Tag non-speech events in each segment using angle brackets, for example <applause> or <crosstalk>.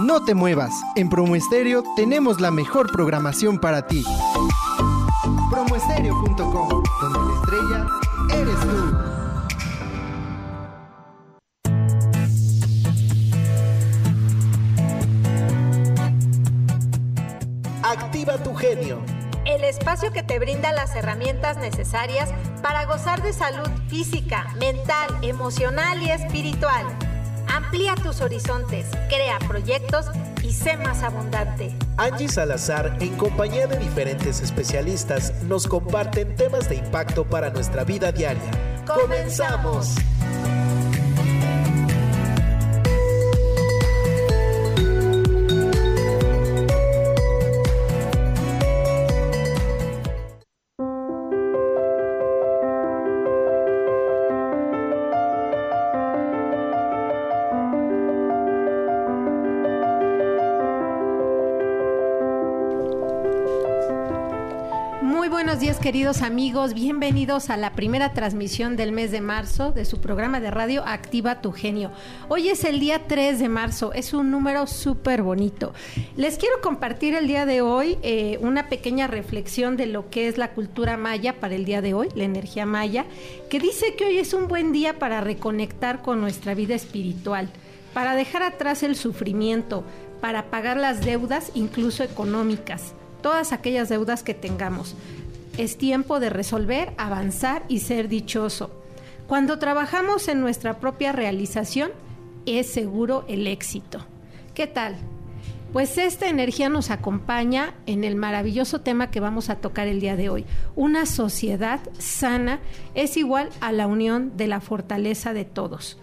No te muevas, en Promo Estéreo tenemos la mejor programación para ti. Promoestereo.com, donde la estrella eres tú. Activa tu genio. El espacio que te brinda las herramientas necesarias para gozar de salud física, mental, emocional y espiritual. Amplía tus horizontes, crea proyectos y sé más abundante. Angie Salazar, en compañía de diferentes especialistas, nos comparten temas de impacto para nuestra vida diaria. ¡Comenzamos! Queridos amigos, bienvenidos a la primera transmisión del mes de marzo de su programa de radio Activa tu Genio. Hoy es el día 3 de marzo, es un número súper bonito. Les quiero compartir el día de hoy eh, una pequeña reflexión de lo que es la cultura maya para el día de hoy, la energía maya, que dice que hoy es un buen día para reconectar con nuestra vida espiritual, para dejar atrás el sufrimiento, para pagar las deudas, incluso económicas todas aquellas deudas que tengamos. Es tiempo de resolver, avanzar y ser dichoso. Cuando trabajamos en nuestra propia realización, es seguro el éxito. ¿Qué tal? Pues esta energía nos acompaña en el maravilloso tema que vamos a tocar el día de hoy. Una sociedad sana es igual a la unión de la fortaleza de todos.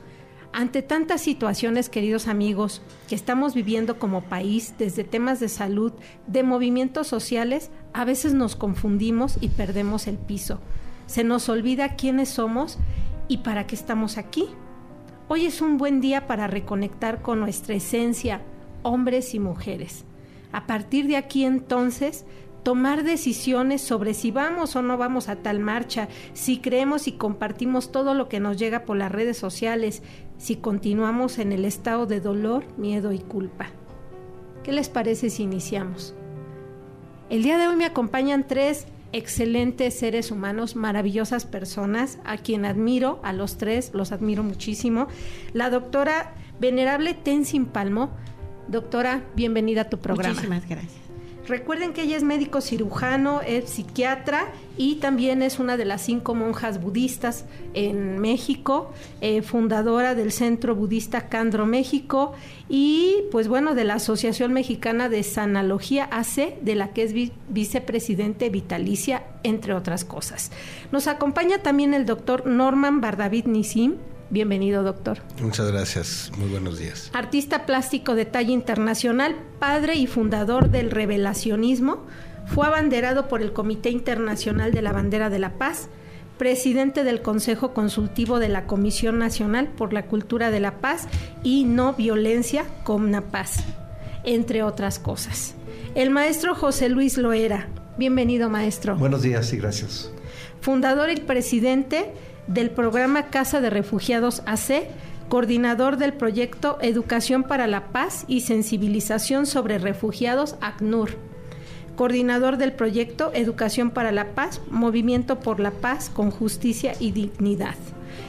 Ante tantas situaciones, queridos amigos, que estamos viviendo como país, desde temas de salud, de movimientos sociales, a veces nos confundimos y perdemos el piso. Se nos olvida quiénes somos y para qué estamos aquí. Hoy es un buen día para reconectar con nuestra esencia, hombres y mujeres. A partir de aquí entonces tomar decisiones sobre si vamos o no vamos a tal marcha, si creemos y compartimos todo lo que nos llega por las redes sociales, si continuamos en el estado de dolor, miedo y culpa. ¿Qué les parece si iniciamos? El día de hoy me acompañan tres excelentes seres humanos, maravillosas personas, a quien admiro, a los tres, los admiro muchísimo. La doctora Venerable Tenzin Palmo. Doctora, bienvenida a tu programa. Muchísimas gracias. Recuerden que ella es médico cirujano, es psiquiatra y también es una de las cinco monjas budistas en México, eh, fundadora del Centro Budista Candro México y pues bueno, de la Asociación Mexicana de Sanalogía AC, de la que es vicepresidente vitalicia, entre otras cosas. Nos acompaña también el doctor Norman Bardavid Nisim, Bienvenido, doctor. Muchas gracias. Muy buenos días. Artista plástico de talla internacional, padre y fundador del revelacionismo, fue abanderado por el Comité Internacional de la Bandera de la Paz, presidente del Consejo Consultivo de la Comisión Nacional por la Cultura de la Paz y No Violencia, Comnapaz, entre otras cosas. El maestro José Luis Loera. Bienvenido, maestro. Buenos días y gracias. Fundador y presidente del programa Casa de Refugiados AC, coordinador del proyecto Educación para la Paz y Sensibilización sobre Refugiados ACNUR, coordinador del proyecto Educación para la Paz, Movimiento por la Paz con Justicia y Dignidad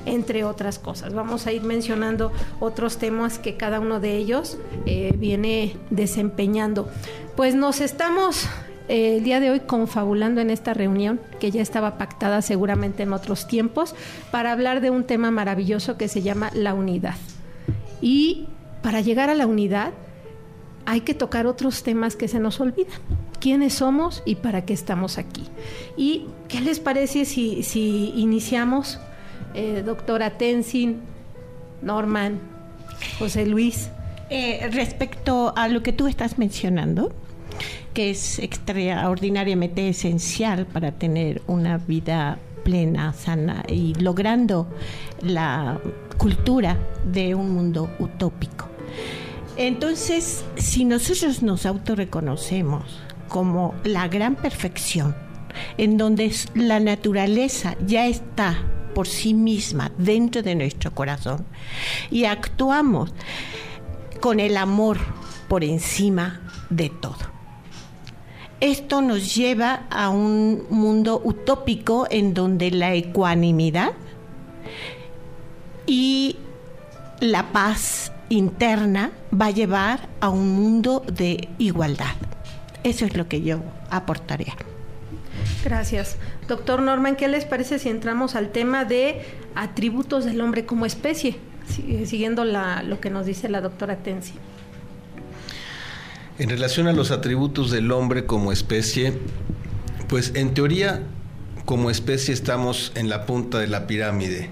entre otras cosas. Vamos a ir mencionando otros temas que cada uno de ellos eh, viene desempeñando. Pues nos estamos el día de hoy confabulando en esta reunión, que ya estaba pactada seguramente en otros tiempos, para hablar de un tema maravilloso que se llama la unidad. Y para llegar a la unidad hay que tocar otros temas que se nos olvidan. ¿Quiénes somos y para qué estamos aquí? ¿Y qué les parece si, si iniciamos, eh, doctora Tenzin, Norman, José Luis? Eh, respecto a lo que tú estás mencionando, que es extraordinariamente esencial para tener una vida plena, sana y logrando la cultura de un mundo utópico. Entonces, si nosotros nos autorreconocemos como la gran perfección, en donde la naturaleza ya está por sí misma dentro de nuestro corazón y actuamos con el amor por encima de todo. Esto nos lleva a un mundo utópico en donde la ecuanimidad y la paz interna va a llevar a un mundo de igualdad. Eso es lo que yo aportaría. Gracias. Doctor Norman, ¿qué les parece si entramos al tema de atributos del hombre como especie? Siguiendo lo que nos dice la doctora Tensi. En relación a los atributos del hombre como especie, pues en teoría como especie estamos en la punta de la pirámide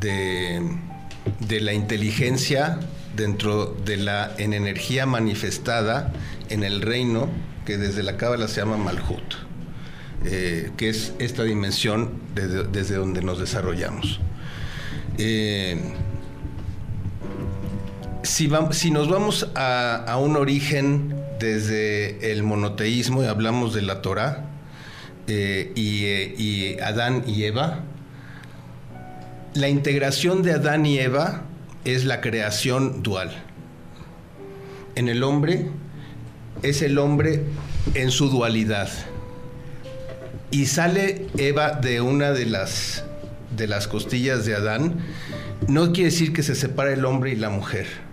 de, la inteligencia dentro de la en energía manifestada en el reino que desde la cábala se llama Malhut, eh, que es esta dimensión desde donde nos desarrollamos. Eh, si, si, nos vamos a, un origen desde el monoteísmo y hablamos de la Torah eh, y, Adán y Eva, la integración de Adán y Eva es la creación dual. En el hombre es el hombre en su dualidad. Y sale Eva de una de las, de las costillas de Adán. No quiere decir que se separe el hombre y la mujer.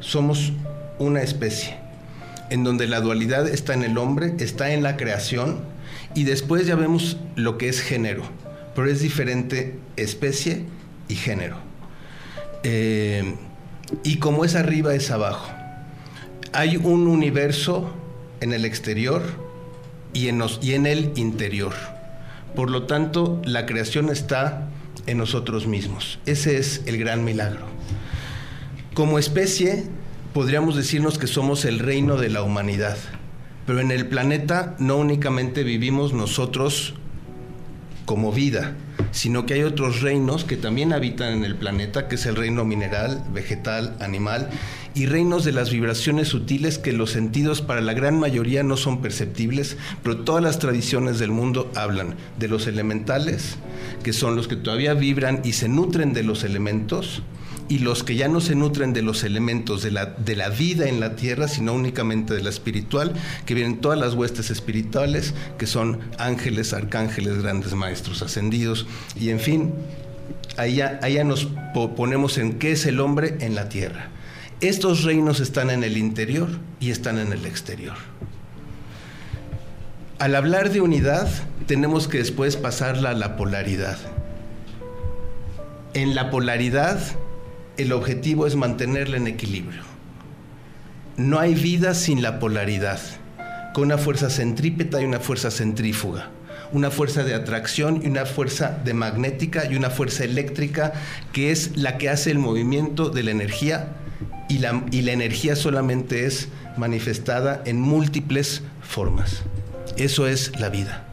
Somos una especie en donde la dualidad está en el hombre, está en la creación y después ya vemos lo que es género, pero es diferente especie y género. Eh, y como es arriba es abajo. Hay un universo en el exterior y en, y en el interior. Por lo tanto, la creación está en nosotros mismos. Ese es el gran milagro. Como especie, podríamos decirnos que somos el reino de la humanidad, pero en el planeta no únicamente vivimos nosotros como vida, sino que hay otros reinos que también habitan en el planeta, que es el reino mineral, vegetal, animal, y reinos de las vibraciones sutiles que los sentidos para la gran mayoría no son perceptibles, pero todas las tradiciones del mundo hablan de los elementales, que son los que todavía vibran y se nutren de los elementos, y los que ya no se nutren de los elementos de la, de la vida en la tierra, sino únicamente de la espiritual, que vienen todas las huestes espirituales, que son ángeles, arcángeles, grandes maestros ascendidos, y en fin, allá, allá nos ponemos en qué es el hombre en la tierra. Estos reinos están en el interior y están en el exterior. Al hablar de unidad, tenemos que después pasarla a la polaridad. En la polaridad el objetivo es mantenerla en equilibrio. No hay vida sin la polaridad, con una fuerza centrípeta y una fuerza centrífuga, una fuerza de atracción y una fuerza de magnética y una fuerza eléctrica que es la que hace el movimiento de la energía y la, y la energía solamente es manifestada en múltiples formas. Eso es la vida.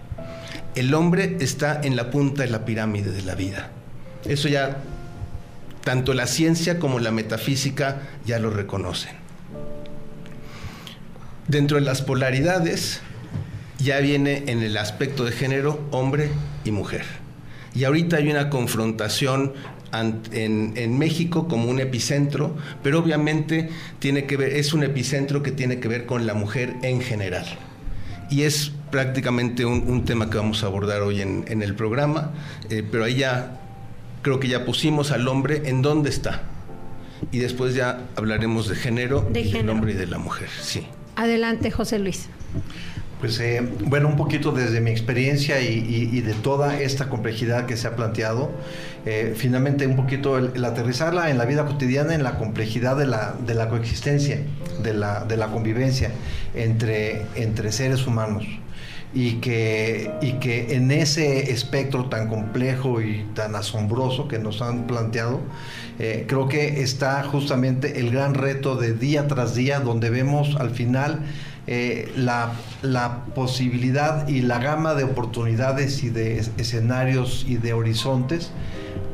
El hombre está en la punta de la pirámide de la vida. Eso ya tanto la ciencia como la metafísica ya lo reconocen. Dentro de las polaridades ya viene en el aspecto de género hombre y mujer. Y ahorita hay una confrontación en, México como un epicentro, pero obviamente tiene que ver, es un epicentro que tiene que ver con la mujer en general. Y es prácticamente un, tema que vamos a abordar hoy en, el programa, eh, pero ahí ya creo que ya pusimos al hombre en dónde está. Y después ya hablaremos de género, del hombre y de la mujer. Sí. Adelante, José Luis. Pues eh, bueno, un poquito desde mi experiencia y, de toda esta complejidad que se ha planteado, eh, finalmente un poquito el, aterrizarla en la vida cotidiana, en la complejidad de la, de la coexistencia, de la, de la convivencia entre, entre seres humanos y que, y que en ese espectro tan complejo y tan asombroso que nos han planteado, eh, creo que está justamente el gran reto de día tras día, donde vemos al final eh, la, la, posibilidad y la gama de oportunidades y de escenarios y de horizontes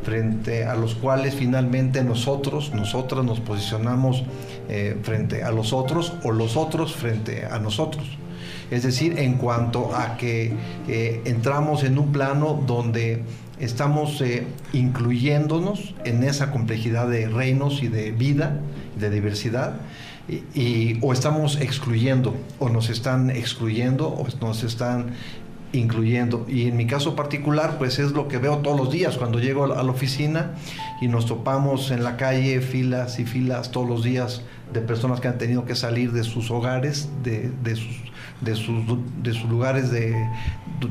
frente a los cuales finalmente nosotros, nosotras nos posicionamos eh, frente a los otros o los otros frente a nosotros es decir, en cuanto a que eh, entramos en un plano donde estamos eh, incluyéndonos en esa complejidad de reinos y de vida, de diversidad, y, o estamos excluyendo, o nos están excluyendo, o nos están incluyendo. Y en mi caso particular, pues es lo que veo todos los días cuando llego a la oficina y nos topamos en la calle filas y filas todos los días de personas que han tenido que salir de sus hogares, de, de sus, de sus, de sus lugares de,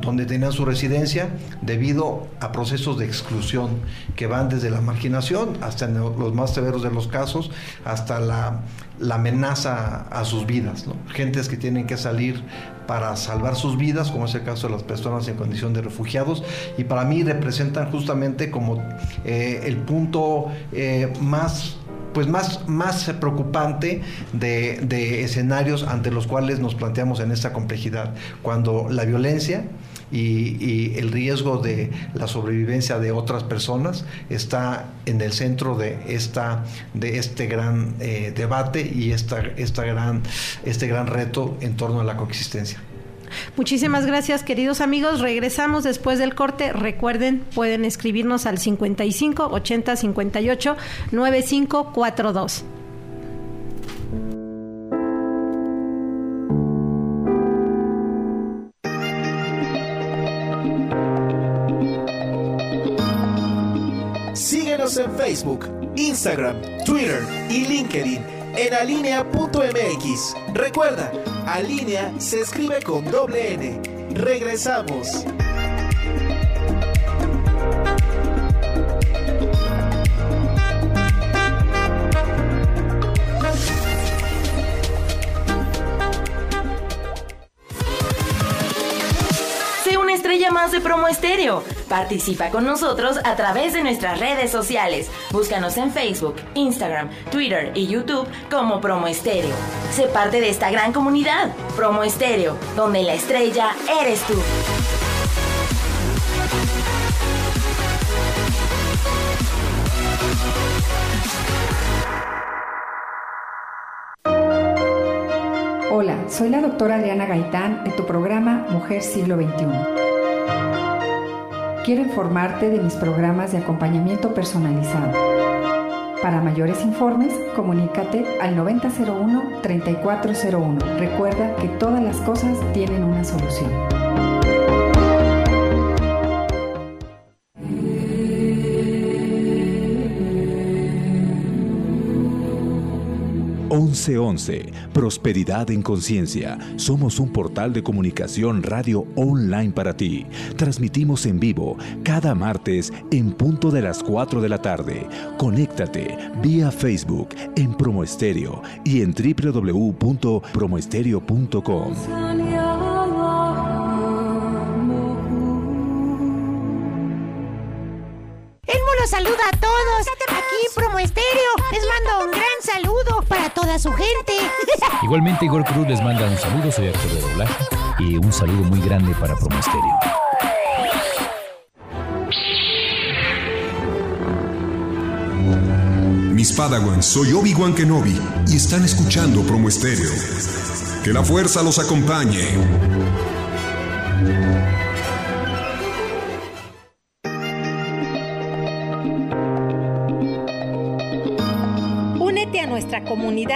donde tenían su residencia debido a procesos de exclusión que van desde la marginación hasta los más severos de los casos, hasta la, amenaza a sus vidas. Gentes que tienen que salir para salvar sus vidas, como es el caso de las personas en condición de refugiados, y para mí representan justamente como eh, el punto eh, más pues más, más preocupante de, de, escenarios ante los cuales nos planteamos en esta complejidad, cuando la violencia y, el riesgo de la sobrevivencia de otras personas está en el centro de, esta, de este gran eh, debate y esta, esta gran, este gran reto en torno a la coexistencia. Muchísimas gracias, queridos amigos. Regresamos después del corte. Recuerden, pueden escribirnos al 55 80 58 9542. en Facebook, Instagram, Twitter y LinkedIn en alinea.mx. Recuerda, Alinea se escribe con doble N. Regresamos. estrella más de Promo Estéreo. Participa con nosotros a través de nuestras redes sociales. Búscanos en Facebook, Instagram, Twitter y YouTube como Promo Estéreo. Sé parte de esta gran comunidad, Promo Estéreo, donde la estrella eres tú. Hola, soy la doctora Adriana Gaitán de tu programa Mujer Siglo XXI. Quiero informarte de mis programas de acompañamiento personalizado. Para mayores informes, comunícate al 9001-3401. Recuerda que todas las cosas tienen una solución. 1111, Prosperidad en Conciencia. Somos un portal de comunicación radio online para ti. Transmitimos en vivo cada martes en punto de las 4 de la tarde. Conéctate vía Facebook en Promoestereo y en www.promoestereo.com. Saluda a todos. Aquí Promo Estéreo les mando un gran saludo para toda su gente. <laughs> Igualmente Igor Cruz les manda un saludo, soy actor de doblaje y un saludo muy grande para Promo Estéreo. Mis Padawans, soy Obi-Wan Kenobi y están escuchando Promo Estéreo. Que la fuerza los acompañe.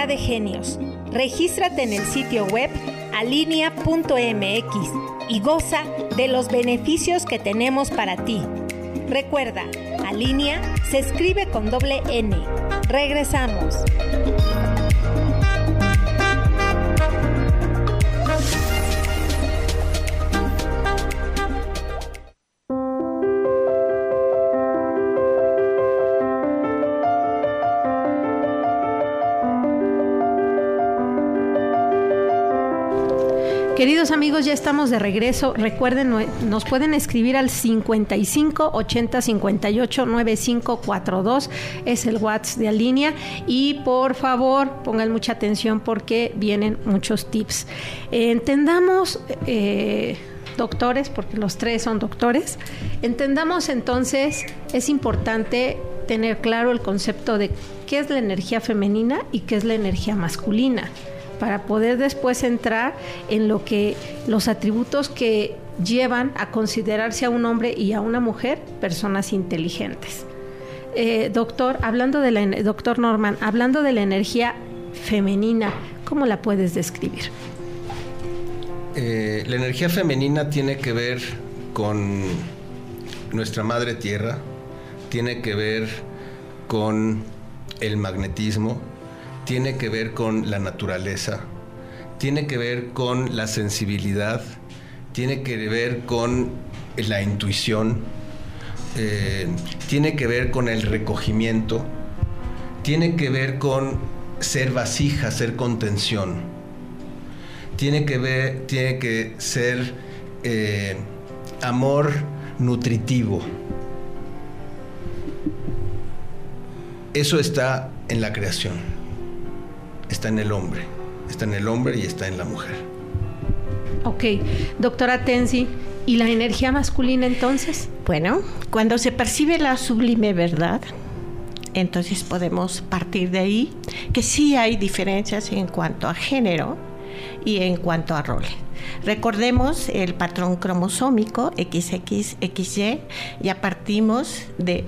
De genios. Regístrate en el sitio web alinea.mx y goza de los beneficios que tenemos para ti. Recuerda, Alinea se escribe con doble N. Regresamos. Queridos amigos, ya estamos de regreso. Recuerden, nos pueden escribir al 55 80 58 9542. Es el WhatsApp de Alinea. Y por favor, pongan mucha atención porque vienen muchos tips. entendamos. Eh, doctores, porque los tres son doctores, entendamos entonces, es importante tener claro el concepto de qué es la energía femenina y qué es la energía masculina para poder después entrar en lo que los atributos que llevan a considerarse a un hombre y a una mujer personas inteligentes. Eh, doctor, hablando de doctor Norman, hablando de la energía femenina. ¿Cómo la puedes describir? Eh, la energía femenina tiene que ver con nuestra madre tierra, tiene que ver con el magnetismo, tiene que ver con la naturaleza, tiene que ver con la sensibilidad, tiene que ver con la intuición, eh, tiene que ver con el recogimiento, tiene que ver con ser vasija, ser contención, tiene que ver, tiene que ser eh, amor nutritivo. Eso está en la creación, está en el hombre, está en el hombre y está en la mujer. Ok, doctora Tenzi, ¿y la energía masculina entonces? Bueno, cuando se percibe la sublime verdad, entonces podemos partir de ahí que sí hay diferencias en cuanto a género y en cuanto a roles. Recordemos el patrón cromosómico XXXY, ya partimos de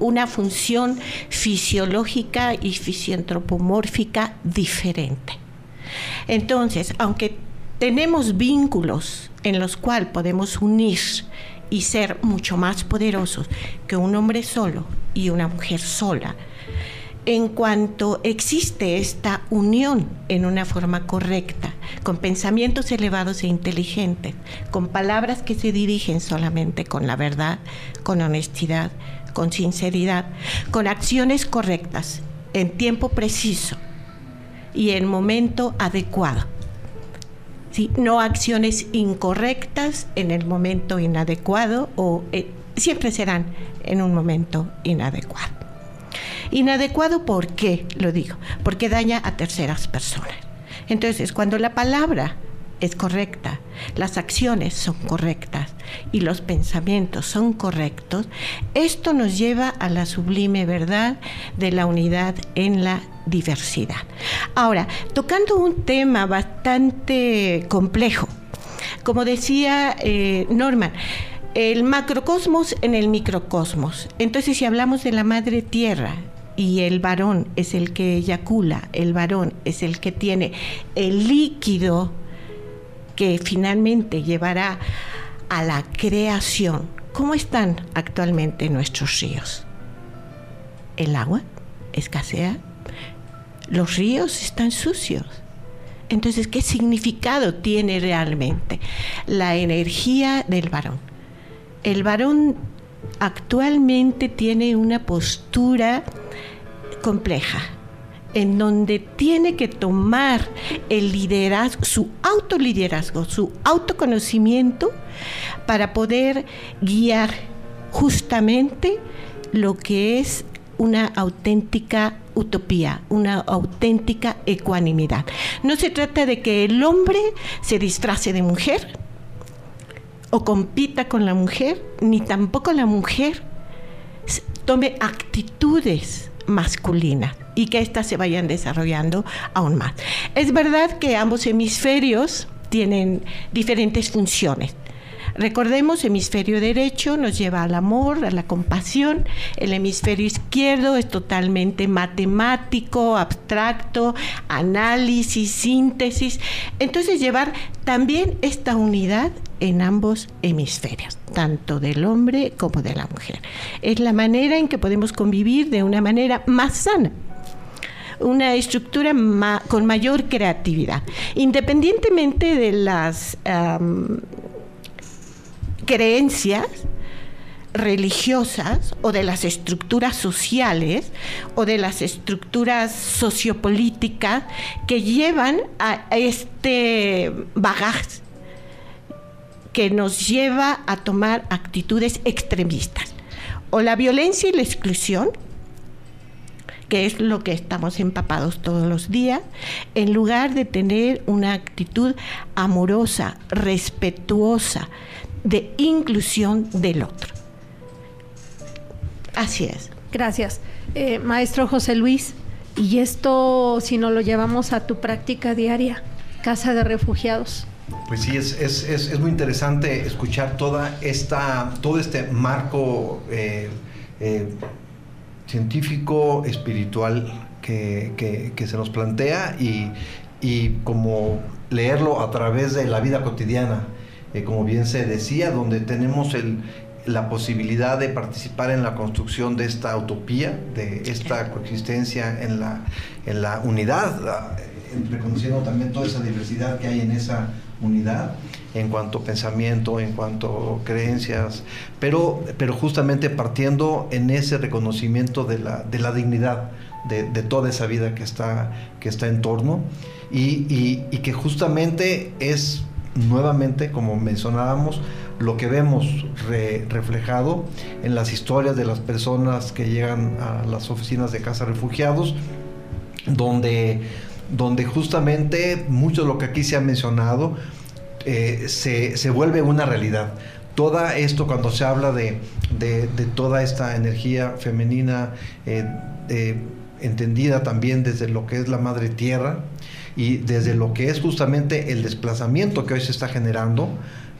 una función fisiológica y fisiantropomórfica diferente. Entonces, aunque tenemos vínculos en los cuales podemos unir y ser mucho más poderosos que un hombre solo y una mujer sola, en cuanto existe esta unión en una forma correcta, con pensamientos elevados e inteligentes, con palabras que se dirigen solamente con la verdad, con honestidad, con sinceridad, con acciones correctas, en tiempo preciso y en momento adecuado. No acciones incorrectas en el momento inadecuado o eh, siempre serán en un momento inadecuado. Inadecuado, ¿por qué lo digo? Porque daña a terceras personas. Entonces, cuando la palabra es correcta, las acciones son correctas y los pensamientos son correctos, esto nos lleva a la sublime verdad de la unidad en la diversidad. Ahora, tocando un tema bastante complejo, como decía eh, Norman, el macrocosmos en el microcosmos. Entonces, si hablamos de la madre tierra, y el varón es el que eyacula, el varón es el que tiene el líquido que finalmente llevará a la creación. ¿Cómo están actualmente nuestros ríos? El agua escasea, los ríos están sucios. Entonces, ¿qué significado tiene realmente la energía del varón? El varón actualmente tiene una postura compleja en donde tiene que tomar el liderazgo, su autoliderazgo, su autoconocimiento para poder guiar justamente lo que es una auténtica utopía, una auténtica ecuanimidad. No se trata de que el hombre se disfrace de mujer o compita con la mujer, ni tampoco la mujer tome actitudes masculinas y que éstas se vayan desarrollando aún más. Es verdad que ambos hemisferios tienen diferentes funciones. Recordemos, hemisferio derecho nos lleva al amor, a la compasión, el hemisferio izquierdo es totalmente matemático, abstracto, análisis, síntesis. Entonces llevar también esta unidad en ambos hemisferios, tanto del hombre como de la mujer. Es la manera en que podemos convivir de una manera más sana una estructura con mayor creatividad. Independientemente de las creencias religiosas o de las estructuras sociales o de las estructuras sociopolíticas que llevan a este bagaje que nos lleva a tomar actitudes extremistas o la violencia y la exclusión que es lo que estamos empapados todos los días, en lugar de tener una actitud amorosa, respetuosa, de inclusión del otro. Así es. Gracias. Eh, maestro José Luis, y esto si no lo llevamos a tu práctica diaria, Casa de Refugiados. Pues sí, es, es, es, muy interesante escuchar toda esta, todo este marco eh, eh, científico, espiritual que, que, se nos plantea y, y, como leerlo a través de la vida cotidiana, eh, como bien se decía, donde tenemos el, la posibilidad de participar en la construcción de esta utopía, de esta coexistencia en la, en la unidad, reconociendo también toda esa diversidad que hay en esa unidad en cuanto a pensamiento, en cuanto a creencias, pero, pero justamente partiendo en ese reconocimiento de la, de la dignidad de, toda esa vida que está, que está en torno y, y que justamente es nuevamente, como mencionábamos, lo que vemos reflejado en las historias de las personas que llegan a las oficinas de casa refugiados, donde, donde justamente mucho de lo que aquí se ha mencionado eh, se, vuelve una realidad. Todo esto cuando se habla de, toda esta energía femenina, eh, entendida también desde lo que es la madre tierra, y desde lo que es justamente el desplazamiento que hoy se está generando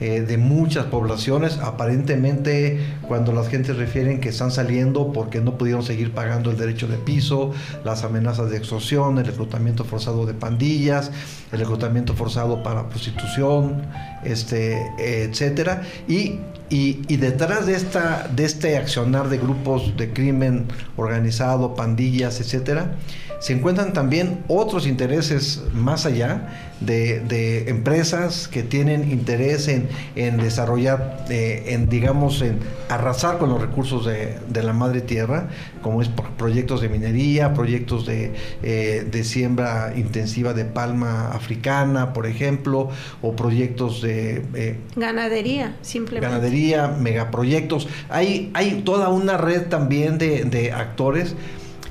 eh, de muchas poblaciones, aparentemente cuando las gentes refieren que están saliendo porque no pudieron seguir pagando el derecho de piso, las amenazas de extorsión, el reclutamiento forzado de pandillas, el reclutamiento forzado para prostitución, este, etcétera, y y, detrás de, esta, de este accionar de grupos de crimen organizado, pandillas, etcétera, se encuentran también otros intereses más allá de, empresas que tienen interés en, desarrollar, eh, en digamos, en arrasar con los recursos de, la madre tierra, como es proyectos de minería, proyectos de, eh, de siembra intensiva de palma africana, por ejemplo, o proyectos de... Eh, ganadería, simplemente. Ganadería, megaproyectos. Hay, hay toda una red también de actores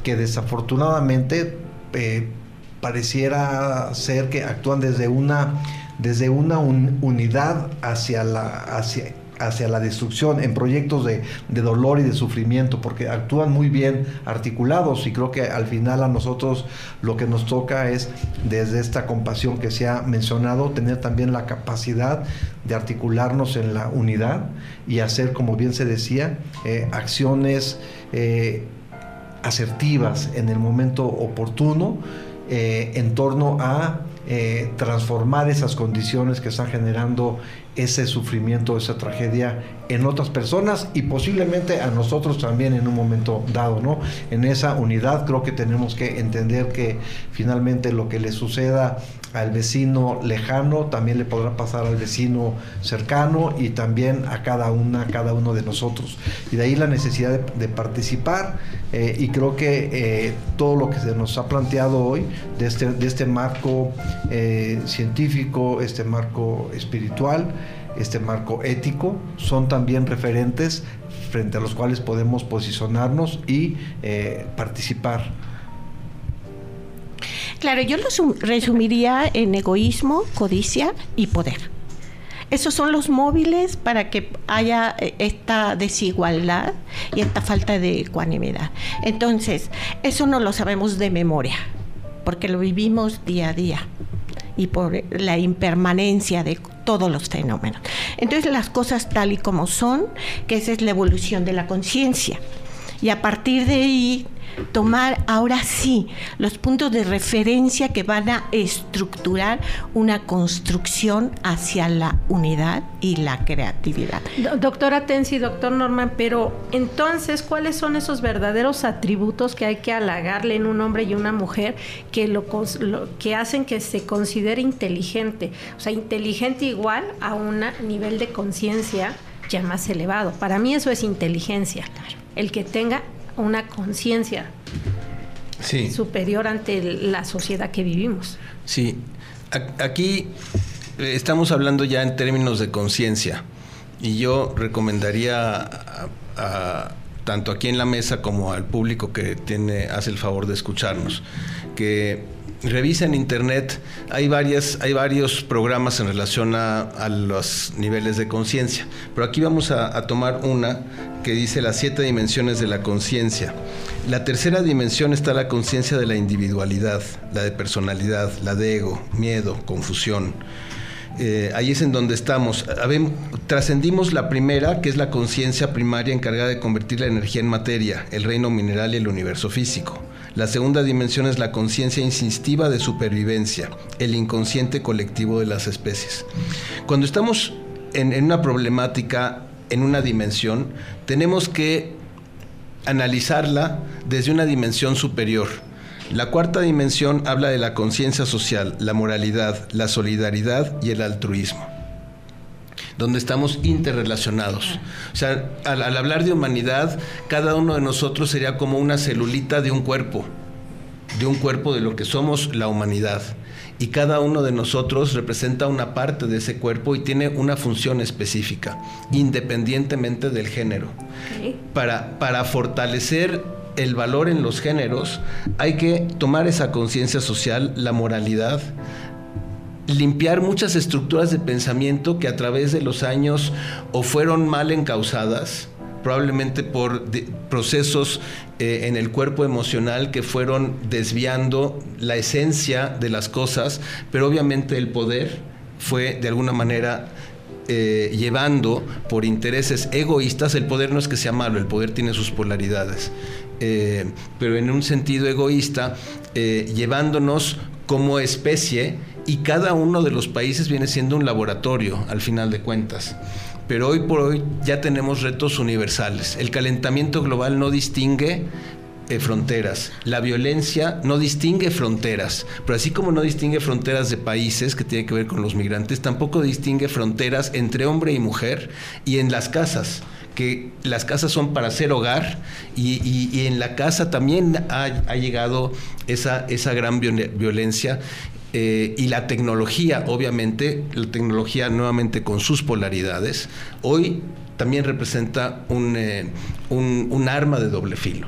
que desafortunadamente eh, pareciera ser que actúan desde una, desde una unidad hacia la, hacia, hacia la destrucción en proyectos de, de, dolor y de sufrimiento, porque actúan muy bien articulados y creo que al final a nosotros lo que nos toca es, desde esta compasión que se ha mencionado, tener también la capacidad de articularnos en la unidad y hacer, como bien se decía, eh, acciones. Eh, asertivas en el momento oportuno eh, en torno a eh, transformar esas condiciones que están generando ese sufrimiento, esa tragedia en otras personas y posiblemente a nosotros también en un momento dado, ¿no? En esa unidad creo que tenemos que entender que finalmente lo que le suceda al vecino lejano también le podrá pasar al vecino cercano y también a cada una, cada uno de nosotros. Y de ahí la necesidad de, participar eh, y creo que eh, todo lo que se nos ha planteado hoy de este, de este marco eh, científico, este marco espiritual, este marco ético, son también referentes frente a los cuales podemos posicionarnos y participar. Claro, yo lo resumiría en egoísmo, codicia y poder. Esos son los móviles para que haya eh, esta desigualdad y esta falta de ecuanimidad. Entonces, eso no lo sabemos de memoria, porque lo vivimos día a día y por la impermanencia de todos los fenómenos. Entonces, las cosas tal y como son, que esa es la evolución de la conciencia. Y a partir de ahí tomar ahora sí los puntos de referencia que van a estructurar una construcción hacia la unidad y la creatividad. Doctora Tensi, doctor Norman, pero entonces, ¿cuáles son esos verdaderos atributos que hay que halagarle en un hombre y una mujer que, lo, que hacen que se considere inteligente? O sea, inteligente igual a un nivel de conciencia ya más elevado. Para mí eso es inteligencia. El que tenga una conciencia superior ante la sociedad que vivimos. Sí, aquí eh, estamos hablando ya en términos de conciencia. Y yo recomendaría tanto aquí en la mesa como al público que tiene hace el favor de escucharnos que revisa en internet, hay, varias, hay varios programas en relación a, los niveles de conciencia, pero aquí vamos a, tomar una que dice las siete dimensiones de la conciencia. La tercera dimensión está la conciencia de la individualidad, la de personalidad, la de ego, miedo, confusión. Eh, ahí es en donde estamos. Trascendimos la primera, que es la conciencia primaria encargada de convertir la energía en materia, el reino mineral y el universo físico. La segunda dimensión es la conciencia instintiva de supervivencia, el inconsciente colectivo de las especies. Cuando estamos en, en una problemática, en una dimensión, tenemos que analizarla desde una dimensión superior. La cuarta dimensión habla de la conciencia social, la moralidad, la solidaridad y el altruismo donde estamos interrelacionados. O sea, al, al, hablar de humanidad, cada uno de nosotros sería como una celulita de un cuerpo, de un cuerpo de lo que somos la humanidad. Y cada uno de nosotros representa una parte de ese cuerpo y tiene una función específica, independientemente del género. Okay. Para, para fortalecer el valor en los géneros, hay que tomar esa conciencia social, la moralidad, limpiar muchas estructuras de pensamiento que a través de los años o fueron mal encausadas, probablemente por procesos eh, en el cuerpo emocional que fueron desviando la esencia de las cosas, pero obviamente el poder fue de alguna manera eh, llevando por intereses egoístas, el poder no es que sea malo, el poder tiene sus polaridades, eh, pero en un sentido egoísta, eh, llevándonos como especie y cada uno de los países viene siendo un laboratorio al final de cuentas. Pero hoy por hoy ya tenemos retos universales. El calentamiento global no distingue eh, fronteras. La violencia no distingue fronteras, pero así como no distingue fronteras de países que tiene que ver con los migrantes, tampoco distingue fronteras entre hombre y mujer y en las casas que las casas son para ser hogar y, y, y en la casa también ha, ha llegado esa, esa gran violencia eh, y la tecnología, obviamente, la tecnología nuevamente con sus polaridades, hoy también representa un, eh, un, un arma de doble filo.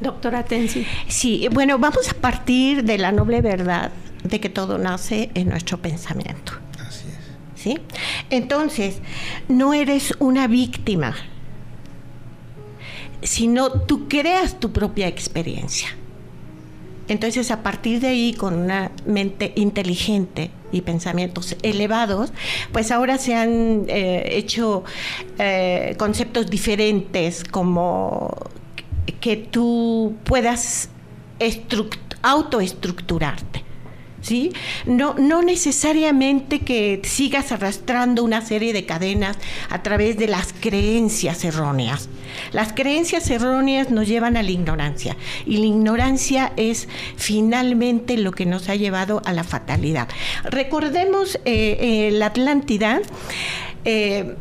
Doctora Tensi. Sí, bueno, vamos a partir de la noble verdad de que todo nace en nuestro pensamiento. Así es. ¿Sí? Entonces, no eres una víctima, sino tú creas tu propia experiencia. Entonces, a partir de ahí, con una mente inteligente y pensamientos elevados, pues ahora se han eh, hecho eh, conceptos diferentes como que tú puedas autoestructurarte. ¿Sí? No, no necesariamente que sigas arrastrando una serie de cadenas a través de las creencias erróneas. Las creencias erróneas nos llevan a la ignorancia y la ignorancia es finalmente lo que nos ha llevado a la fatalidad. Recordemos eh, eh, la Atlántida. Eh,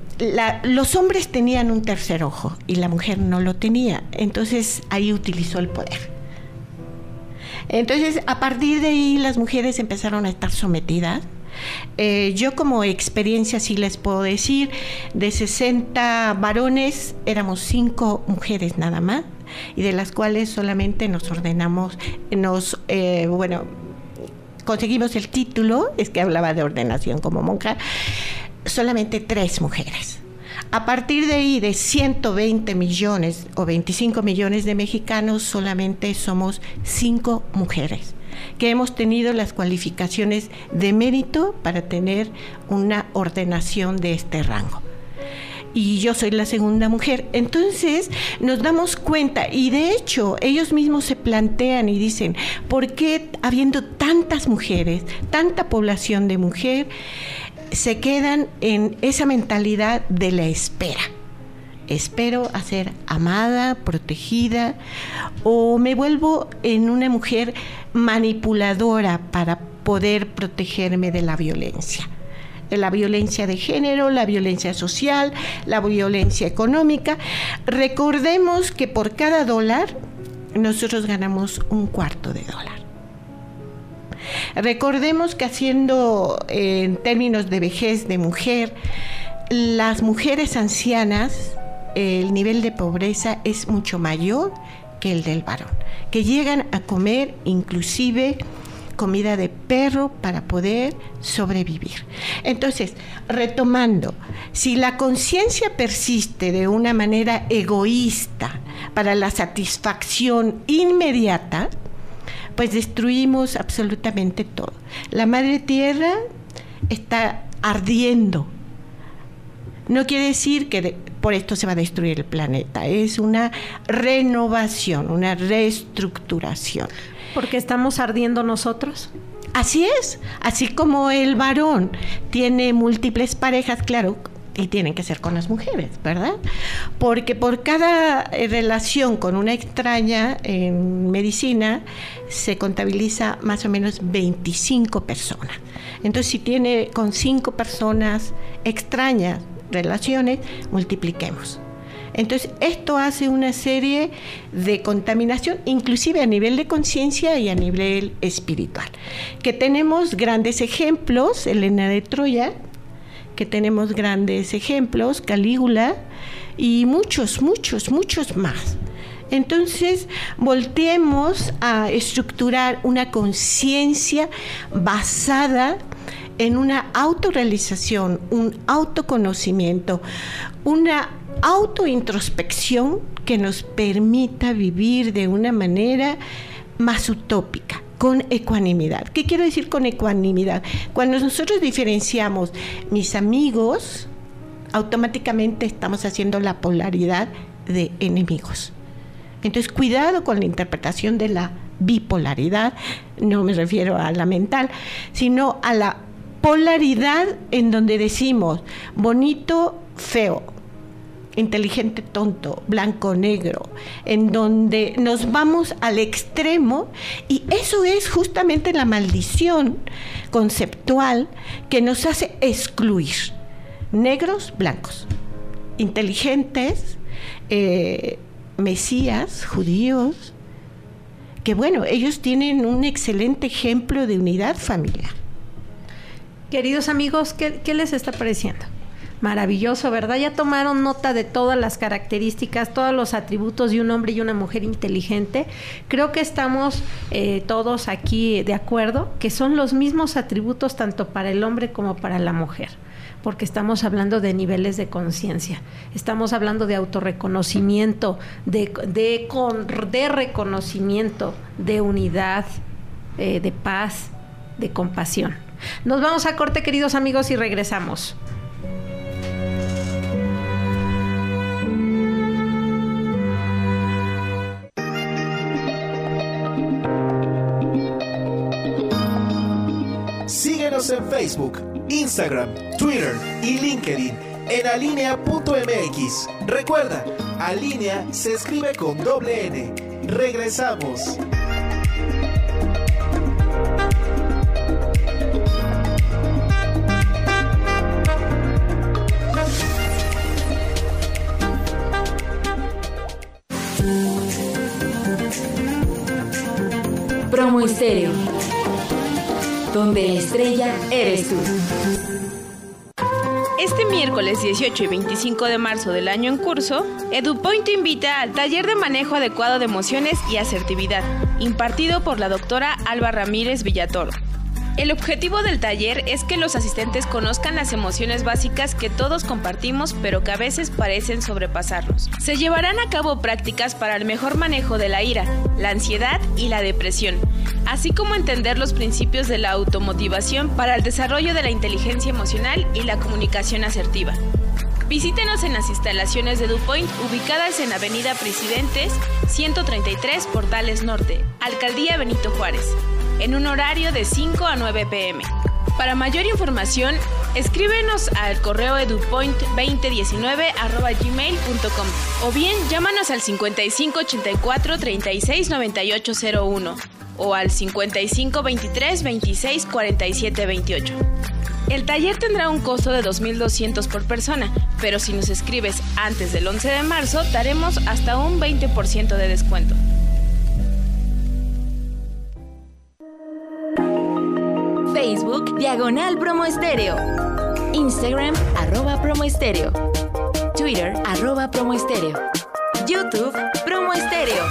los hombres tenían un tercer ojo y la mujer no lo tenía, entonces ahí utilizó el poder. Entonces, a partir de ahí las mujeres empezaron a estar sometidas. Eh, yo como experiencia sí les puedo decir, de 60 varones éramos 5 mujeres nada más, y de las cuales solamente nos ordenamos, nos, eh, bueno, conseguimos el título, es que hablaba de ordenación como monja, solamente tres mujeres. A partir de ahí, de 120 millones o 25 millones de mexicanos, solamente somos cinco mujeres que hemos tenido las cualificaciones de mérito para tener una ordenación de este rango y yo soy la segunda mujer. Entonces nos damos cuenta y de hecho ellos mismos se plantean y dicen, ¿por qué habiendo tantas mujeres, tanta población de mujer, se quedan en esa mentalidad de la espera? espero a ser amada, protegida, o me vuelvo en una mujer manipuladora para poder protegerme de la violencia de la violencia de género, la violencia social, la violencia económica. Recordemos que por cada dólar nosotros ganamos un cuarto de dólar. Recordemos que haciendo en términos de vejez de mujer, las mujeres ancianas, el nivel de pobreza es mucho mayor que el del varón, que llegan a comer inclusive comida de perro para poder sobrevivir. Entonces, retomando, si la conciencia persiste de una manera egoísta para la satisfacción inmediata, pues destruimos absolutamente todo. La madre tierra está ardiendo. No quiere decir que por esto se va a destruir el planeta. Es una renovación, una reestructuración. Porque estamos ardiendo nosotros. Así es, así como el varón tiene múltiples parejas, claro, y tienen que ser con las mujeres, ¿verdad? Porque por cada eh, relación con una extraña en medicina se contabiliza más o menos 25 personas. Entonces, si tiene con cinco personas extrañas relaciones, multipliquemos. Entonces, esto hace una serie de contaminación, inclusive a nivel de conciencia y a nivel espiritual. Que tenemos grandes ejemplos, Elena de Troya, que tenemos grandes ejemplos, Calígula y muchos, muchos, muchos más. Entonces, volteemos a estructurar una conciencia basada en una autorrealización, un autoconocimiento, una autointrospección que nos permita vivir de una manera más utópica con ecuanimidad. ¿Qué quiero decir con ecuanimidad? Cuando nosotros diferenciamos mis amigos, automáticamente estamos haciendo la polaridad de enemigos. Entonces, cuidado con la interpretación de la bipolaridad, no me refiero a la mental, sino a la polaridad en donde decimos bonito, feo, inteligente tonto, blanco negro, en donde nos vamos al extremo y eso es justamente la maldición conceptual que nos hace excluir negros, blancos, inteligentes, eh, mesías, judíos, que bueno, ellos tienen un excelente ejemplo de unidad familiar. Queridos amigos, ¿qué, qué les está pareciendo? Maravilloso, ¿verdad? Ya tomaron nota de todas las características, todos los atributos de un hombre y una mujer inteligente. Creo que estamos eh, todos aquí de acuerdo que son los mismos atributos tanto para el hombre como para la mujer porque estamos hablando de niveles de conciencia, estamos hablando de autorreconocimiento, de, de, de reconocimiento, de unidad, eh, de paz, de compasión. Nos vamos a corte, queridos amigos, y regresamos. En Facebook, Instagram, Twitter y LinkedIn en alinea.mx. Recuerda, Alinea se escribe con doble N. Regresamos. Promo donde la estrella eres tú. Este miércoles 18 y 25 de marzo del año en curso, EduPoint invita al taller de manejo adecuado de emociones y asertividad, impartido por la doctora Alba Ramírez Villatoro. El objetivo del taller es que los asistentes conozcan las emociones básicas que todos compartimos pero que a veces parecen sobrepasarnos. Se llevarán a cabo prácticas para el mejor manejo de la ira, la ansiedad y la depresión, así como entender los principios de la automotivación para el desarrollo de la inteligencia emocional y la comunicación asertiva. Visítenos en las instalaciones de DuPoint ubicadas en Avenida Presidentes 133 Portales Norte, Alcaldía Benito Juárez en un horario de 5 a 9 pm. Para mayor información, escríbenos al correo edupoint2019 o bien llámanos al 5584 369801 o al 5523 26 28. El taller tendrá un costo de 2.200 por persona, pero si nos escribes antes del 11 de marzo, daremos hasta un 20% de descuento. Facebook, Diagonal Promo Estéreo. Instagram, arroba Promo Estéreo. Twitter, arroba Promo Estéreo. YouTube, Promo Estéreo.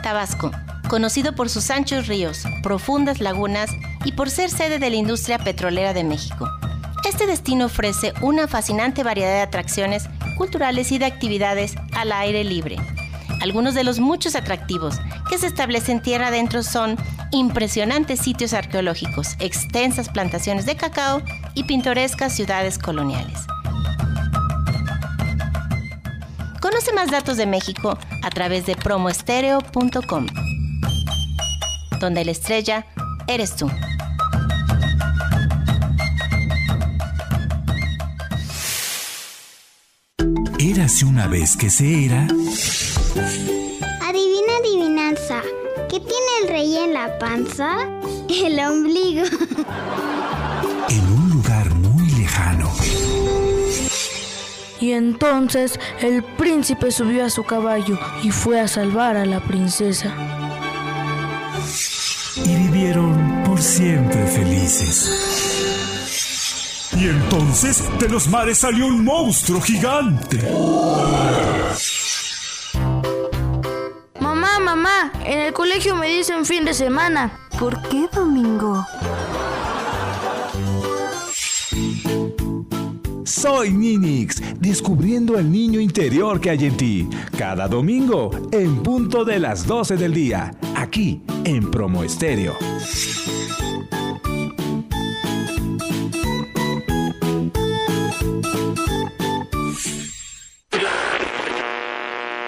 Tabasco conocido por sus anchos ríos, profundas lagunas y por ser sede de la industria petrolera de México. Este destino ofrece una fascinante variedad de atracciones culturales y de actividades al aire libre. Algunos de los muchos atractivos que se establecen tierra adentro son impresionantes sitios arqueológicos, extensas plantaciones de cacao y pintorescas ciudades coloniales. Conoce más datos de México a través de promoestereo.com, donde la estrella eres tú. Érase una vez que se era. Adivina adivinanza. ¿Qué tiene el rey en la panza? El ombligo. <laughs> En un lugar muy lejano. Y entonces el príncipe subió a su caballo y fue a salvar a la princesa. Vivieron por siempre felices. Y entonces de los mares salió un monstruo gigante. Mamá, mamá, en el colegio me dicen fin de semana. ¿Por qué domingo? Soy Ninix, descubriendo el niño interior que hay en ti. Cada domingo, en punto de las 12 del día, aquí en Promo Estéreo.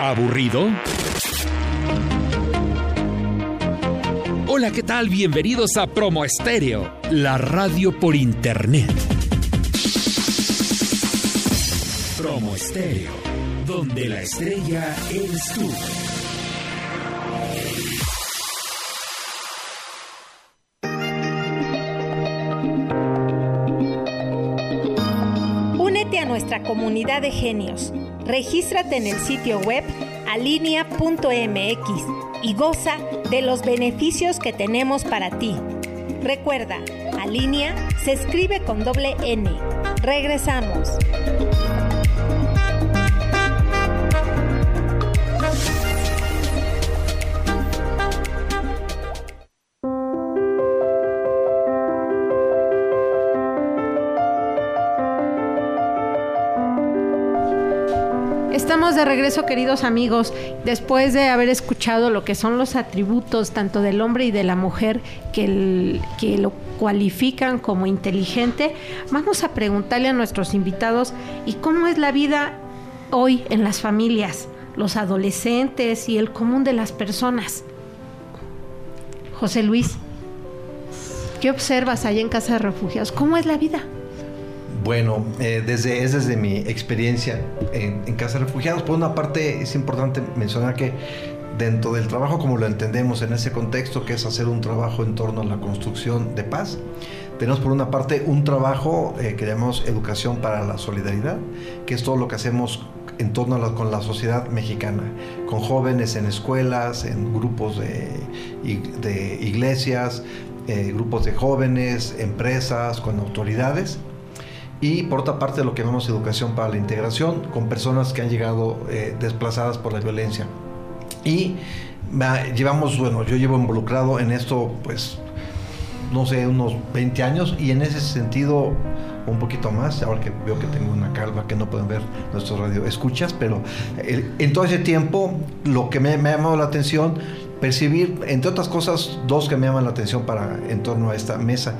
¿Aburrido? Hola, ¿qué tal? Bienvenidos a Promo Estéreo, la radio por internet. Promo Estéreo, donde la estrella eres tú. De genios. Regístrate en el sitio web alinea.mx y goza de los beneficios que tenemos para ti. Recuerda, Alinea se escribe con doble N. Regresamos. De regreso, queridos amigos, después de haber escuchado lo que son los atributos tanto del hombre y de la mujer que, que lo cualifican como inteligente, vamos a preguntarle a nuestros invitados, ¿y cómo es la vida hoy en las familias, los adolescentes y el común de las personas? José Luis, ¿qué observas allá en Casa de Refugiados? ¿Cómo es la vida? Bueno, eh, desde, es desde mi experiencia en, Casa de Refugiados. Por una parte, es importante mencionar que dentro del trabajo como lo entendemos en ese contexto, que es hacer un trabajo en torno a la construcción de paz, tenemos por una parte un trabajo eh, que llamamos educación para la solidaridad, que es todo lo que hacemos en torno a la, con la sociedad mexicana, con jóvenes en escuelas, en grupos de, de iglesias, eh, grupos de jóvenes, empresas, con autoridades. Y por otra parte lo que llamamos educación para la integración con personas que han llegado eh, desplazadas por la violencia. Y llevamos, bueno, yo llevo involucrado en esto pues, no sé, unos 20 años y en ese sentido un poquito más, ahora que veo que tengo una calva que no pueden ver nuestros radio escuchas, pero en todo ese tiempo lo que me, me ha llamado la atención, percibir, entre otras cosas, dos que me llaman la atención para en torno a esta mesa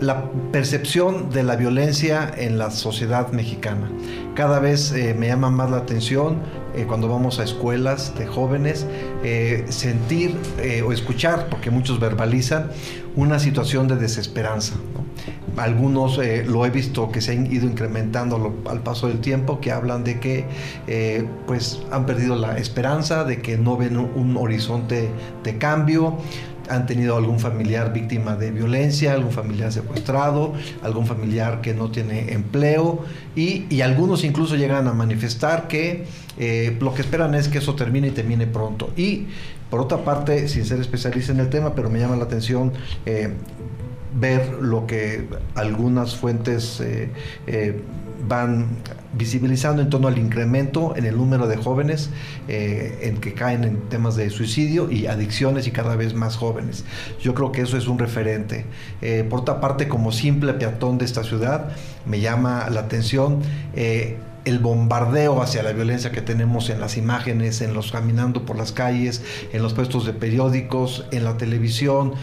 la percepción de la violencia en la sociedad mexicana. Cada vez eh, me llama más la atención eh, cuando vamos a escuelas de jóvenes, eh, sentir o escuchar, porque muchos verbalizan, una situación de desesperanza. ¿no? Algunos lo he visto que se han ido incrementando al paso del tiempo, que hablan de que pues han perdido la esperanza, de que no ven un horizonte de cambio, han tenido algún familiar víctima de violencia, algún familiar secuestrado, algún familiar que no tiene empleo y, y algunos incluso llegan a manifestar que eh, lo que esperan es que eso termine y termine pronto. Y por otra parte, sin ser especialista en el tema, pero me llama la atención eh, ver lo que algunas fuentes eh, eh, van visibilizando en torno al incremento en el número de jóvenes eh, en que caen en temas de suicidio y adicciones y cada vez más jóvenes. Yo creo que eso es un referente. Por otra parte, como simple peatón de esta ciudad, me llama la atención el bombardeo hacia la violencia que tenemos en las imágenes, en los caminando por las calles, en los puestos de periódicos, en la televisión,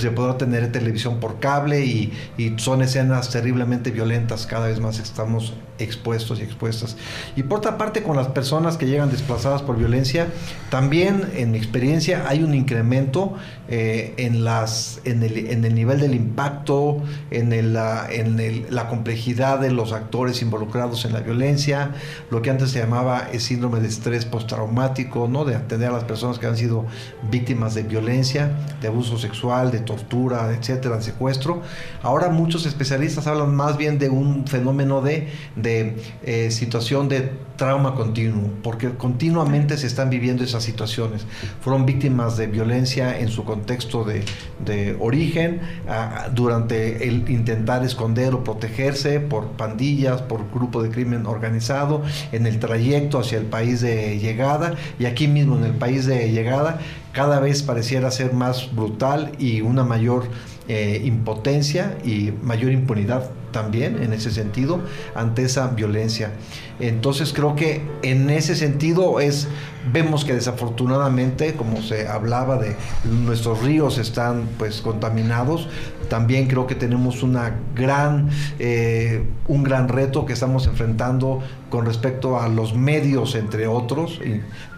se podrá tener televisión por cable y, son escenas terriblemente violentas, cada vez más estamos expuestos y expuestas. Y por otra parte, con las personas que llegan desplazadas por violencia, también en mi experiencia hay un incremento eh, en, las, en, el, en el nivel del impacto, en, el, la, en la complejidad de los actores involucrados en la violencia, lo que antes se llamaba síndrome de estrés postraumático, ¿no? de atender a las personas que han sido víctimas de violencia, de abuso sexual, de tortura, etcétera, secuestro. Ahora muchos especialistas hablan más bien de un fenómeno de, de eh, situación de trauma continuo, porque continuamente se están viviendo esas situaciones. Fueron víctimas de violencia en su contexto de, de origen, a, durante el intentar esconder o protegerse por pandillas, por grupo de crimen organizado, en el trayecto hacia el país de llegada y aquí mismo en el país de llegada cada vez pareciera ser más brutal y una mayor eh, impotencia y mayor impunidad también en ese sentido ante esa violencia. Entonces creo que en ese sentido es vemos que desafortunadamente como se hablaba de nuestros ríos están pues contaminados también creo que tenemos una gran eh, un gran reto que estamos enfrentando con respecto a los medios entre otros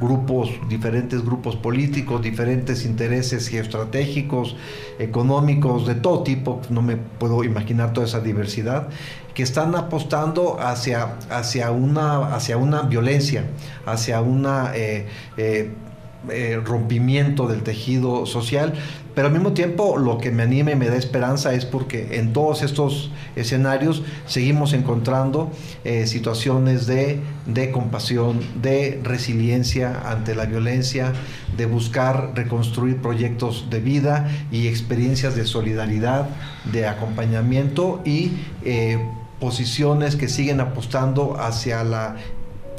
grupos diferentes grupos políticos diferentes intereses geoestratégicos económicos de todo tipo no me puedo imaginar toda esa diversidad que están apostando hacia, hacia, una, hacia una violencia, hacia una eh, eh, eh, rompimiento del tejido social, pero al mismo tiempo lo que me anima y me da esperanza es porque en todos estos escenarios seguimos encontrando situaciones de, de compasión, de resiliencia ante la violencia, de buscar reconstruir proyectos de vida y experiencias de solidaridad, de acompañamiento y posiciones que siguen apostando hacia la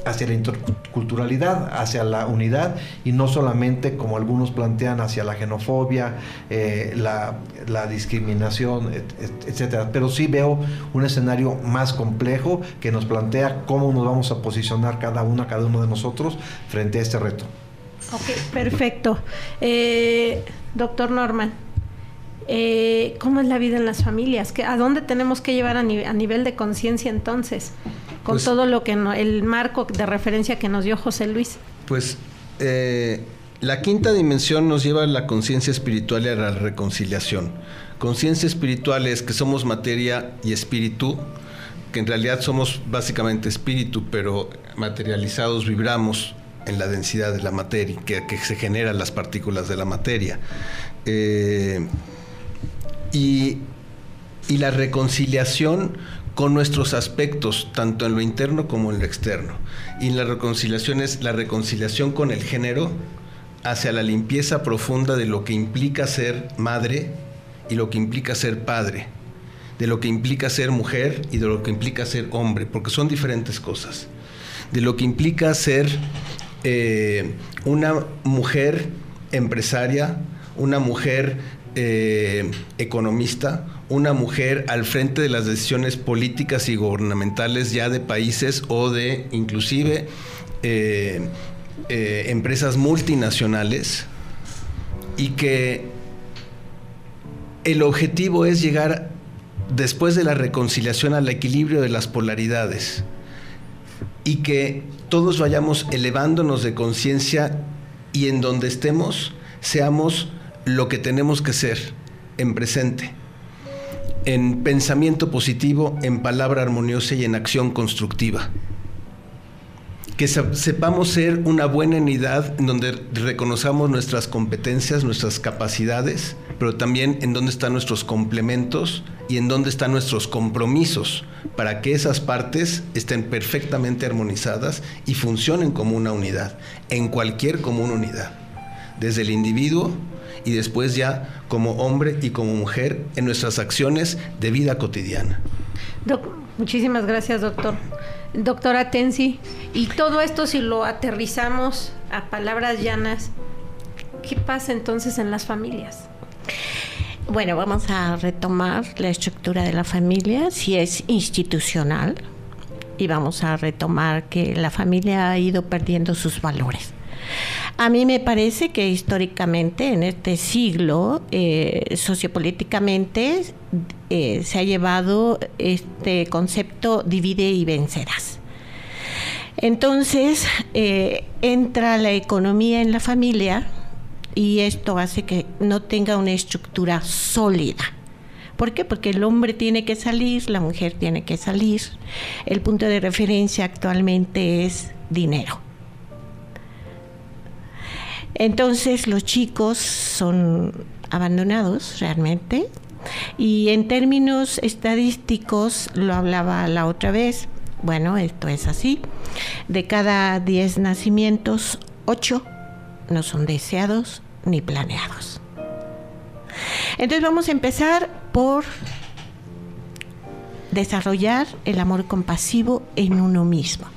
hacia la interculturalidad, hacia la unidad y no solamente como algunos plantean hacia la xenofobia, eh, la, la, discriminación, et, et, etcétera. Pero sí veo un escenario más complejo que nos plantea cómo nos vamos a posicionar cada una, cada uno de nosotros frente a este reto. Ok, perfecto. Eh, doctor Norman. Eh, ¿Cómo es la vida en las familias? ¿A dónde tenemos que llevar a, ni a nivel de conciencia entonces? Con pues, todo lo que no, el marco de referencia que nos dio José Luis. Pues eh, la quinta dimensión nos lleva a la conciencia espiritual y a la reconciliación. Conciencia espiritual es que somos materia y espíritu, que en realidad somos básicamente espíritu, pero materializados vibramos en la densidad de la materia, que, que se generan las partículas de la materia. Eh, y, la reconciliación con nuestros aspectos, tanto en lo interno como en lo externo. Y la reconciliación es la reconciliación con el género hacia la limpieza profunda de lo que implica ser madre y lo que implica ser padre, de lo que implica ser mujer y de lo que implica ser hombre, porque son diferentes cosas. De lo que implica ser eh, una mujer empresaria, una mujer eh, economista, una mujer al frente de las decisiones políticas y gubernamentales ya de países o de inclusive eh, eh, empresas multinacionales y que el objetivo es llegar después de la reconciliación al equilibrio de las polaridades y que todos vayamos elevándonos de conciencia y en donde estemos seamos lo que tenemos que ser en presente, en pensamiento positivo, en palabra armoniosa y en acción constructiva. Que sepamos ser una buena unidad en donde reconozcamos nuestras competencias, nuestras capacidades, pero también en dónde están nuestros complementos y en dónde están nuestros compromisos para que esas partes estén perfectamente armonizadas y funcionen como una unidad, en cualquier común unidad, desde el individuo y después ya como hombre y como mujer en nuestras acciones de vida cotidiana. muchísimas gracias, doctor. Doctora Tensi, y todo esto si lo aterrizamos a palabras llanas, ¿qué pasa entonces en las familias? Bueno, vamos a retomar la estructura de la familia, si es institucional, y vamos a retomar que la familia ha ido perdiendo sus valores. A mí me parece que históricamente, en este siglo, eh, sociopolíticamente, eh, se ha llevado este concepto divide y vencerás. Entonces, eh, entra la economía en la familia, y esto hace que no tenga una estructura sólida. ¿Por qué? Porque el hombre tiene que salir, la mujer tiene que salir. El punto de referencia actualmente es dinero. Entonces los chicos son abandonados realmente y en términos estadísticos, lo hablaba la otra vez, bueno, esto es así, de cada 10 nacimientos, 8 no son deseados ni planeados. Entonces vamos a empezar por desarrollar el amor compasivo en uno mismo,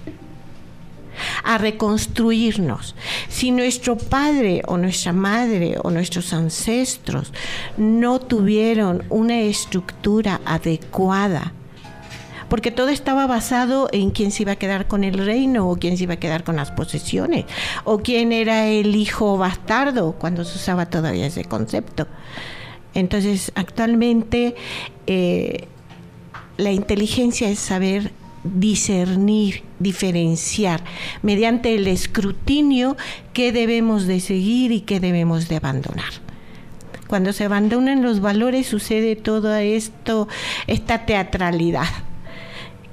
a reconstruirnos. Si nuestro padre o nuestra madre o nuestros ancestros no tuvieron una estructura adecuada porque todo estaba basado en quién se iba a quedar con el reino o quién se iba a quedar con las posesiones o quién era el hijo bastardo cuando se usaba todavía ese concepto. Entonces, actualmente eh, la inteligencia es saber discernir, diferenciar mediante el escrutinio qué debemos de seguir y qué debemos de abandonar. Cuando se abandonan los valores sucede todo esto, esta teatralidad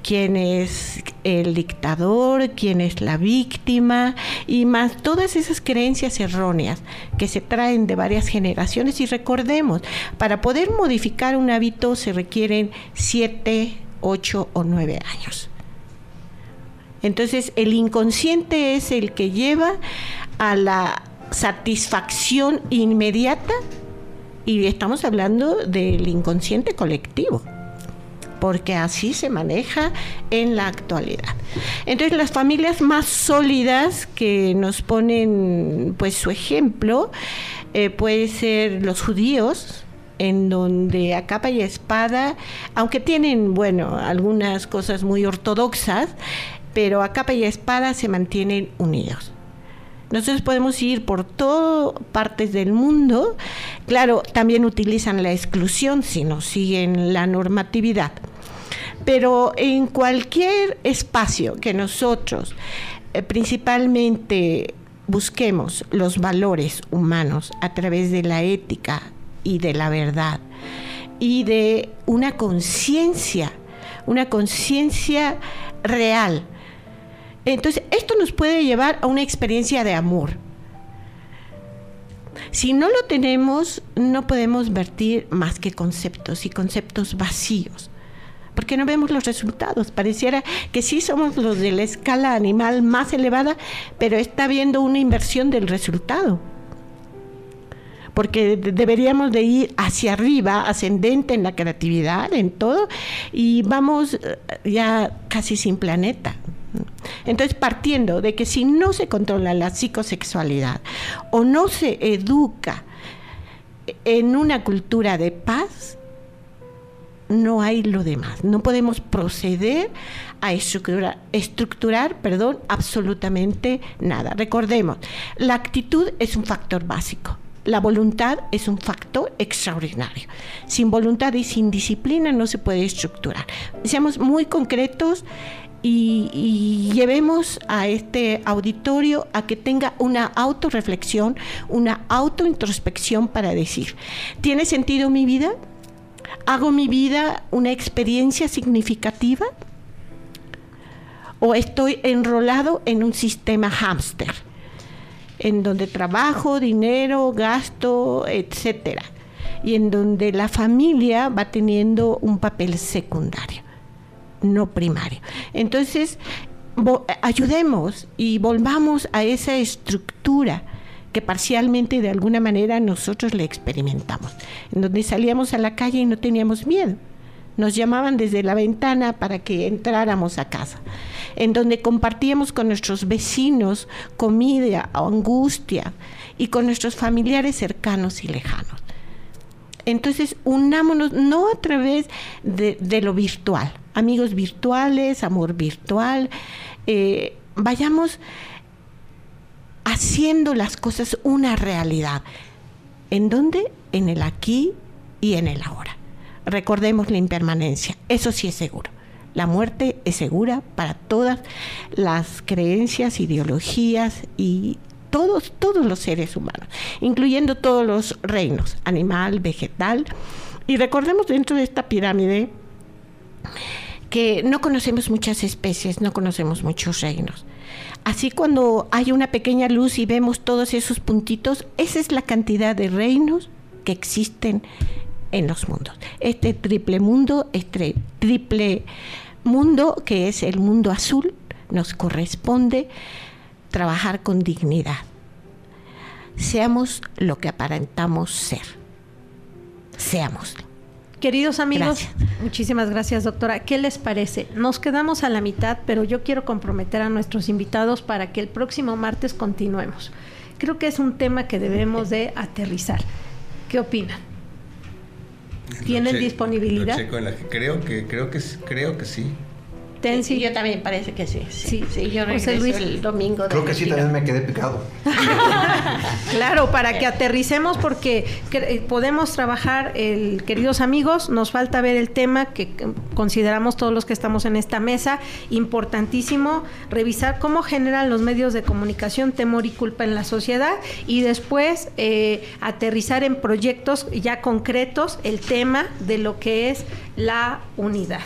quién es el dictador, quién es la víctima y más todas esas creencias erróneas que se traen de varias generaciones. Y recordemos, para poder modificar un hábito se requieren siete, ocho o nueve años. Entonces el inconsciente es el que lleva a la satisfacción inmediata y estamos hablando del inconsciente colectivo porque así se maneja en la actualidad. Entonces las familias más sólidas que nos ponen pues su ejemplo eh, puede ser los judíos, en donde a capa y espada, aunque tienen, bueno, algunas cosas muy ortodoxas, pero a capa y espada se mantienen unidos. Nosotros podemos ir por todas partes del mundo. Claro, también utilizan la exclusión si no siguen la normatividad. Pero en cualquier espacio que nosotros eh, principalmente busquemos los valores humanos a través de la ética y de la verdad y de una conciencia, una conciencia real. Entonces, esto nos puede llevar a una experiencia de amor. Si no lo tenemos, no podemos vertir más que conceptos y conceptos vacíos porque no vemos los resultados. Pareciera que sí somos los de la escala animal más elevada, pero está habiendo una inversión del resultado. Porque deberíamos de ir hacia arriba, ascendente en la creatividad, en todo, y vamos eh, ya casi sin planeta. Entonces, partiendo de que si no se controla la psicosexualidad o no se educa en una cultura de paz, no hay lo demás. No podemos proceder a estructurar, estructurar perdón, absolutamente nada. Recordemos, la actitud es un factor básico. La voluntad es un factor extraordinario. Sin voluntad y sin disciplina no se puede estructurar. Seamos muy concretos y, llevemos a este auditorio a que tenga una autorreflexión, una autointrospección para decir, ¿tiene sentido mi vida? ¿Hago mi vida una experiencia significativa? ¿O estoy enrolado en un sistema hámster? En donde trabajo, dinero, gasto, etcétera. Y en donde la familia va teniendo un papel secundario, no primario. Entonces, ayudemos y volvamos a esa estructura que parcialmente de alguna manera nosotros le experimentamos, en donde salíamos a la calle y no teníamos miedo. Nos llamaban desde la ventana para que entráramos a casa, en donde compartíamos con nuestros vecinos comida, angustia y con nuestros familiares cercanos y lejanos. Entonces, unámonos no a través de, de lo virtual, amigos virtuales, amor virtual, eh, vayamos haciendo las cosas una realidad. ¿En dónde? En el aquí y en el ahora. Recordemos la impermanencia, eso sí es seguro. La muerte es segura para todas las creencias, ideologías y todos, todos los seres humanos, incluyendo todos los reinos, animal, vegetal. Y recordemos dentro de esta pirámide que no conocemos muchas especies, no conocemos muchos reinos. Así cuando hay una pequeña luz y vemos todos esos puntitos, esa es la cantidad de reinos que existen en los mundos. Este triple mundo, este triple mundo que es el mundo azul, nos corresponde trabajar con dignidad. Seamos lo que aparentamos ser. Seámoslo. Queridos amigos, muchísimas gracias doctora. ¿Qué les parece? Nos quedamos a la mitad, pero yo quiero comprometer a nuestros invitados para que el próximo martes continuemos. Creo que es un tema que debemos de aterrizar. ¿Qué opinan? ¿Tienen disponibilidad? creo que creo que creo que sí. Tensi. Yo también parece que sí. Sí, sí, yo regreso Luis. el domingo. Creo que sí, también me quedé picado. <laughs> claro, para que aterricemos porque eh, podemos trabajar, el, queridos amigos, nos falta ver el tema que consideramos todos los que estamos en esta mesa, importantísimo, revisar cómo generan los medios de comunicación temor y culpa en la sociedad y después eh, aterrizar en proyectos ya concretos el tema de lo que es la unidad.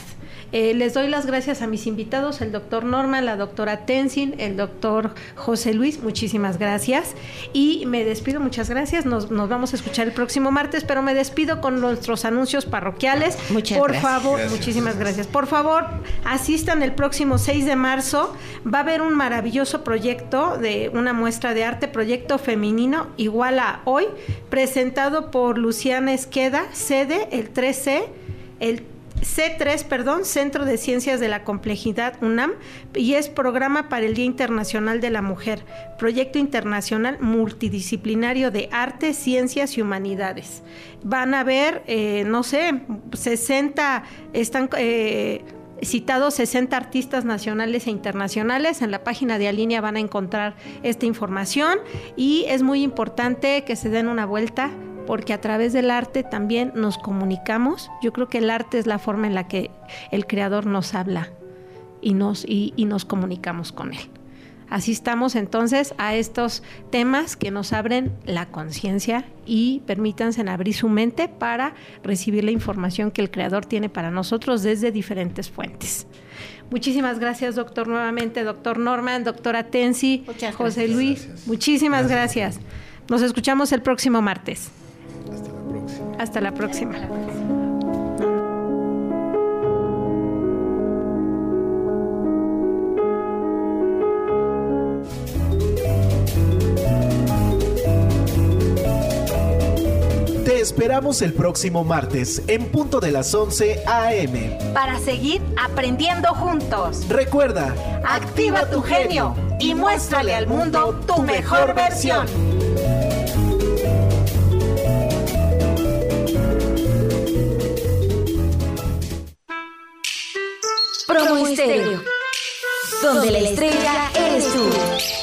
Eh, les doy las gracias a mis invitados, el doctor Norma, la doctora Tenzin, el doctor José Luis, muchísimas gracias. Y me despido, muchas gracias. Nos, vamos a escuchar el próximo martes, pero me despido con nuestros anuncios parroquiales. Muchas Por gracias. favor, muchísimas gracias. Por favor, asistan el próximo 6 de marzo. Va a haber un maravilloso proyecto de una muestra de arte, proyecto femenino igual a hoy, presentado por Luciana Esqueda, sede el 13, el C3, perdón, Centro de Ciencias de la Complejidad UNAM, y es Programa para el Día Internacional de la Mujer, proyecto internacional multidisciplinario de arte, ciencias y humanidades. Van a ver, eh, no sé, 60, están... Eh, citados 60 artistas nacionales e internacionales. En la página de Alinea van a encontrar esta información y es muy importante que se den una vuelta porque a través del arte también nos comunicamos. Yo creo que el arte es la forma en la que el creador nos habla y nos, y, nos comunicamos con él. Asistamos entonces a estos temas que nos abren la conciencia y permítanse abrir su mente para recibir la información que el creador tiene para nosotros desde diferentes fuentes. Muchísimas gracias, doctor, nuevamente, doctor Norman, doctora Tensi, José Luis. Muchísimas gracias. Nos escuchamos el próximo martes. Hasta la próxima. Te esperamos el próximo martes en punto de las 11 a.m. Para seguir aprendiendo juntos. Recuerda, activa tu genio y muéstrale al mundo tu mejor versión. Promo Estéreo, donde la estrella eres tú.